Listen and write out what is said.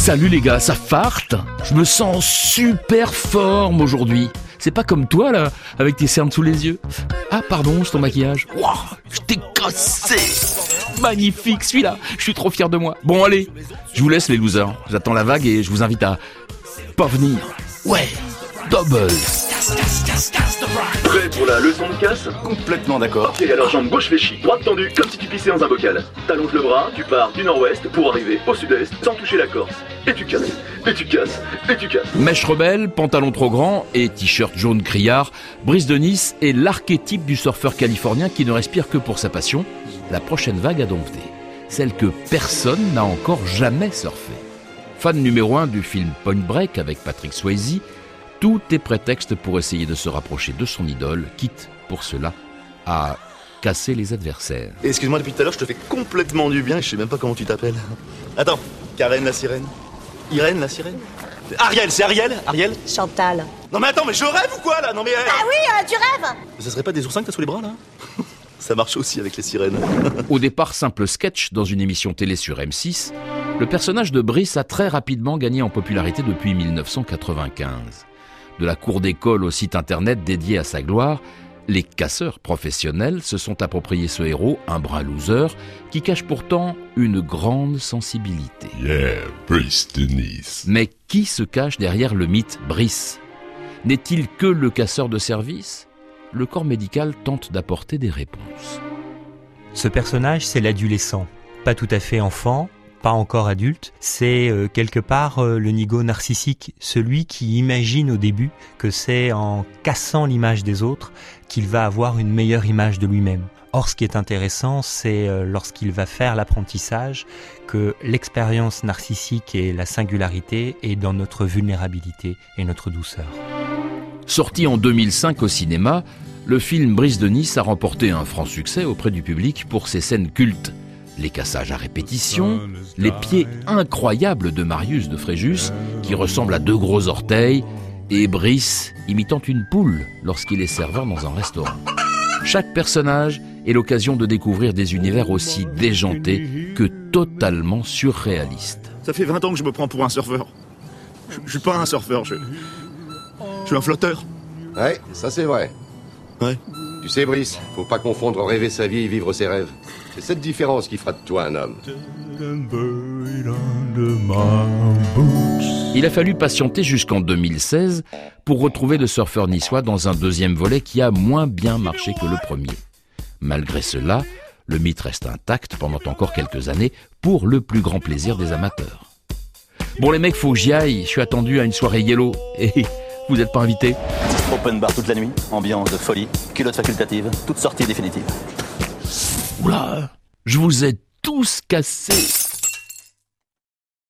Salut les gars, ça farte? Je me sens super forme aujourd'hui. C'est pas comme toi là, avec tes cernes sous les yeux? Ah pardon, c'est ton maquillage. Waouh, je t'ai cassé Magnifique celui-là, je suis trop fier de moi. Bon allez, je vous laisse les losers. J'attends la vague et je vous invite à pas venir. Ouais, double Prêt pour la leçon de casse Complètement d'accord. Et alors jambe gauche fléchie, droite tendue, comme si tu pissais dans un bocal. T'allonges le bras, tu pars du nord-ouest pour arriver au sud-est sans toucher la Corse. Et tu casses, et tu casses, et tu casses. Mèche rebelle, pantalon trop grand et t-shirt jaune criard, Brise de Nice est l'archétype du surfeur californien qui ne respire que pour sa passion, la prochaine vague à dompter. Celle que personne n'a encore jamais surfée. Fan numéro 1 du film Point Break avec Patrick Swayze, tout est prétexte pour essayer de se rapprocher de son idole, quitte pour cela à casser les adversaires. Excuse-moi, depuis tout à l'heure, je te fais complètement du bien et je sais même pas comment tu t'appelles. Attends, Karen la sirène? Irène la sirène? Ariel, c'est Ariel? Ariel? Chantal. Non mais attends, mais je rêve ou quoi là? Non mais... euh, Ah oui, euh, tu rêves? Ça serait pas des oursins que t'as sous les bras là? Ça marche aussi avec les sirènes. Au départ simple sketch dans une émission télé sur M6, le personnage de Brice a très rapidement gagné en popularité depuis 1995. De la cour d'école au site internet dédié à sa gloire, les casseurs professionnels se sont appropriés ce héros, un brin loser, qui cache pourtant une grande sensibilité. Yeah, Brice Denise. Mais qui se cache derrière le mythe Brice? N'est-il que le casseur de service? Le corps médical tente d'apporter des réponses. Ce personnage, c'est l'adolescent. Pas tout à fait enfant, pas encore adulte. C'est euh, quelque part euh, le nigo narcissique, celui qui imagine au début que c'est en cassant l'image des autres qu'il va avoir une meilleure image de lui-même. Or, ce qui est intéressant, c'est euh, lorsqu'il va faire l'apprentissage que l'expérience narcissique et la singularité est dans notre vulnérabilité et notre douceur. Sorti en 2005 au cinéma, le film Brise de Nice a remporté un franc succès auprès du public pour ses scènes cultes. Les cassages à répétition, les pieds incroyables de Marius de Fréjus, qui ressemble à deux gros orteils, et Brice imitant une poule lorsqu'il est serveur dans un restaurant. Chaque personnage est l'occasion de découvrir des univers aussi déjantés que totalement surréalistes. Ça fait 20 ans que je me prends pour un surfeur. Je, je suis pas un surfeur, je... Je suis un flotteur. Ouais, ça c'est vrai. Ouais. Tu sais, Brice, faut pas confondre rêver sa vie et vivre ses rêves. C'est cette différence qui fera de toi un homme. Il a fallu patienter jusqu'en 2016 pour retrouver le surfeur niçois dans un deuxième volet qui a moins bien marché que le premier. Malgré cela, le mythe reste intact pendant encore quelques années pour le plus grand plaisir des amateurs. Bon les mecs, faut que j'y aille, je suis attendu à une soirée yellow vous n'êtes pas invités Open bar toute la nuit, ambiance de folie, culotte facultative, toute sortie définitive. Oula, je vous ai tous cassés